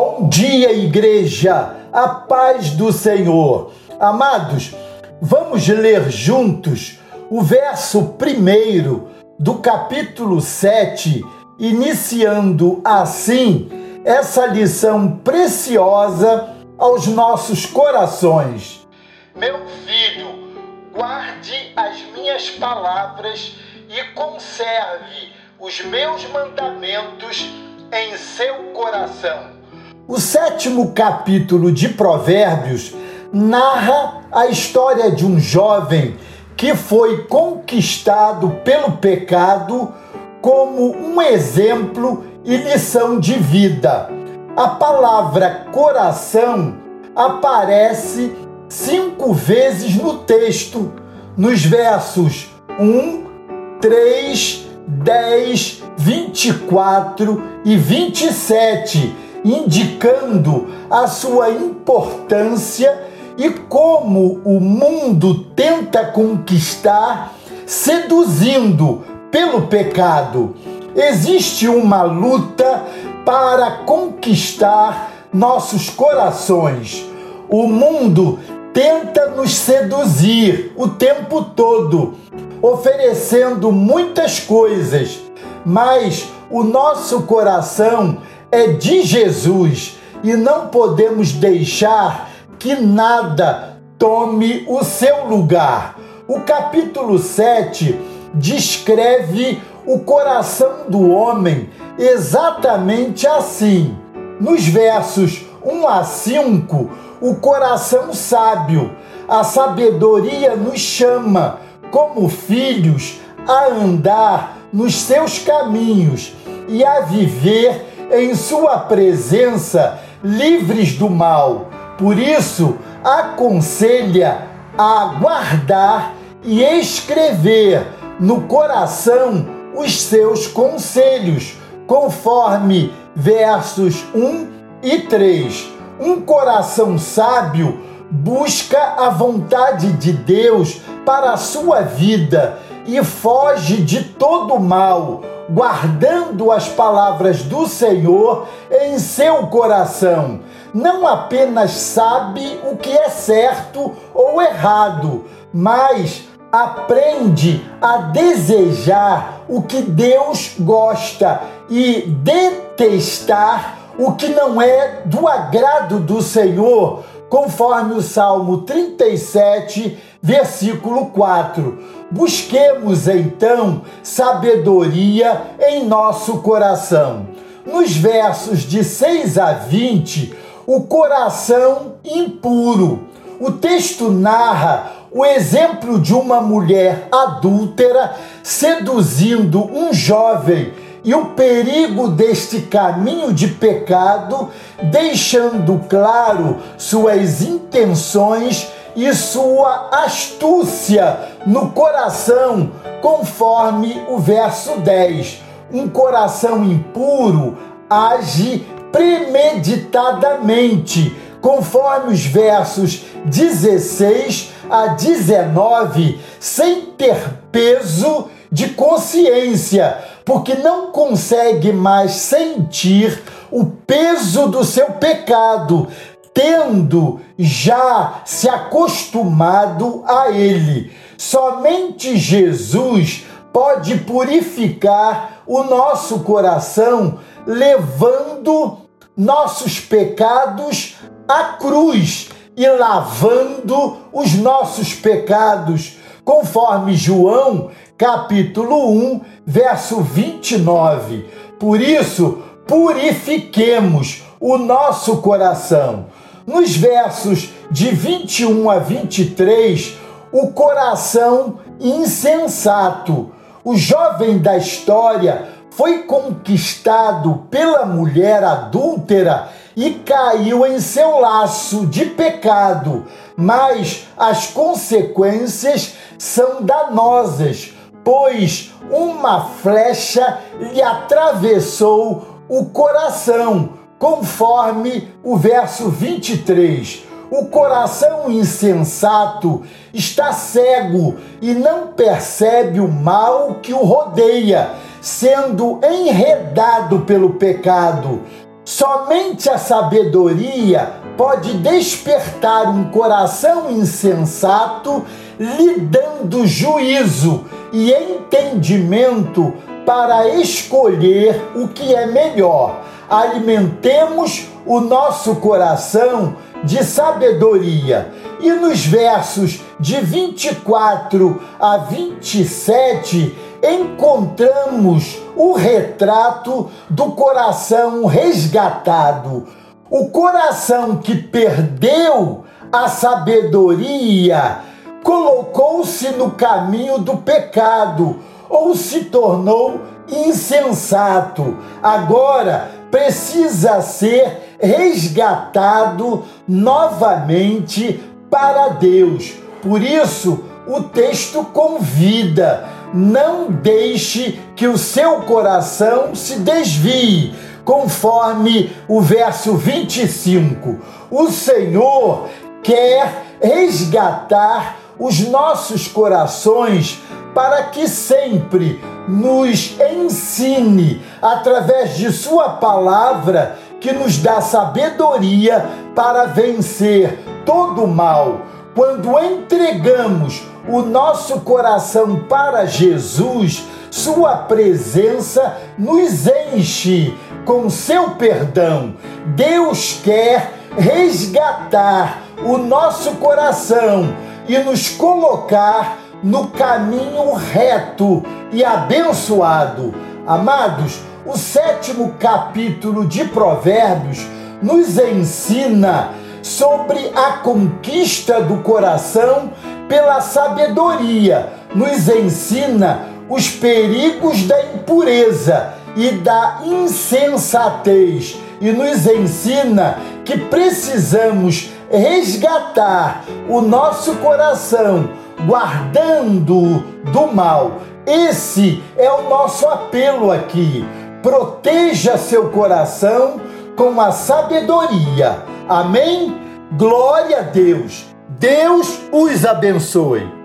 Bom dia, igreja, a paz do Senhor. Amados, vamos ler juntos o verso primeiro do capítulo 7, iniciando assim essa lição preciosa aos nossos corações. Meu filho, guarde as minhas palavras e conserve os meus mandamentos em seu coração o sétimo capítulo de Provérbios narra a história de um jovem que foi conquistado pelo pecado como um exemplo e lição de vida. A palavra coração aparece cinco vezes no texto, nos versos 1, 3, 10, 24 e 27 indicando a sua importância e como o mundo tenta conquistar, seduzindo pelo pecado. Existe uma luta para conquistar nossos corações. O mundo tenta nos seduzir o tempo todo, oferecendo muitas coisas, mas o nosso coração é de Jesus e não podemos deixar que nada tome o seu lugar. O capítulo 7 descreve o coração do homem exatamente assim. Nos versos 1 a 5, o coração sábio, a sabedoria nos chama, como filhos, a andar nos seus caminhos e a viver em Sua presença, livres do mal. Por isso, aconselha a guardar e escrever no coração os seus conselhos, conforme versos 1 e 3. Um coração sábio busca a vontade de Deus para a sua vida e foge de todo mal guardando as palavras do Senhor em seu coração. Não apenas sabe o que é certo ou errado, mas aprende a desejar o que Deus gosta e detestar o que não é do agrado do Senhor, conforme o Salmo 37, versículo 4. Busquemos então sabedoria em nosso coração. Nos versos de 6 a 20, o coração impuro. O texto narra o exemplo de uma mulher adúltera seduzindo um jovem e o perigo deste caminho de pecado, deixando claro suas intenções e sua astúcia no coração, conforme o verso 10. Um coração impuro age premeditadamente, conforme os versos 16 a 19, sem ter peso de consciência, porque não consegue mais sentir o peso do seu pecado, tendo já se acostumado a ele. Somente Jesus pode purificar o nosso coração, levando nossos pecados à cruz e lavando os nossos pecados, conforme João, capítulo 1, verso 29. Por isso, purifiquemos o nosso coração nos versos de 21 a 23, o coração insensato. O jovem da história foi conquistado pela mulher adúltera e caiu em seu laço de pecado, mas as consequências são danosas, pois uma flecha lhe atravessou o coração conforme o verso 23. O coração insensato está cego e não percebe o mal que o rodeia, sendo enredado pelo pecado. Somente a sabedoria pode despertar um coração insensato, lhe dando juízo e entendimento para escolher o que é melhor. Alimentemos o nosso coração de sabedoria. E nos versos de 24 a 27, encontramos o retrato do coração resgatado, o coração que perdeu a sabedoria, colocou-se no caminho do pecado ou se tornou insensato. Agora precisa ser resgatado novamente para Deus. Por isso, o texto convida: não deixe que o seu coração se desvie, conforme o verso 25. O Senhor quer resgatar os nossos corações para que sempre nos ensine através de Sua palavra que nos dá sabedoria para vencer todo o mal. Quando entregamos o nosso coração para Jesus, Sua presença nos enche com seu perdão. Deus quer resgatar o nosso coração e nos colocar no caminho reto e abençoado. Amados, o sétimo capítulo de Provérbios nos ensina sobre a conquista do coração pela sabedoria, nos ensina os perigos da impureza e da insensatez e nos ensina que precisamos resgatar o nosso coração guardando do mal. Esse é o nosso apelo aqui. Proteja seu coração com a sabedoria. Amém? Glória a Deus. Deus os abençoe.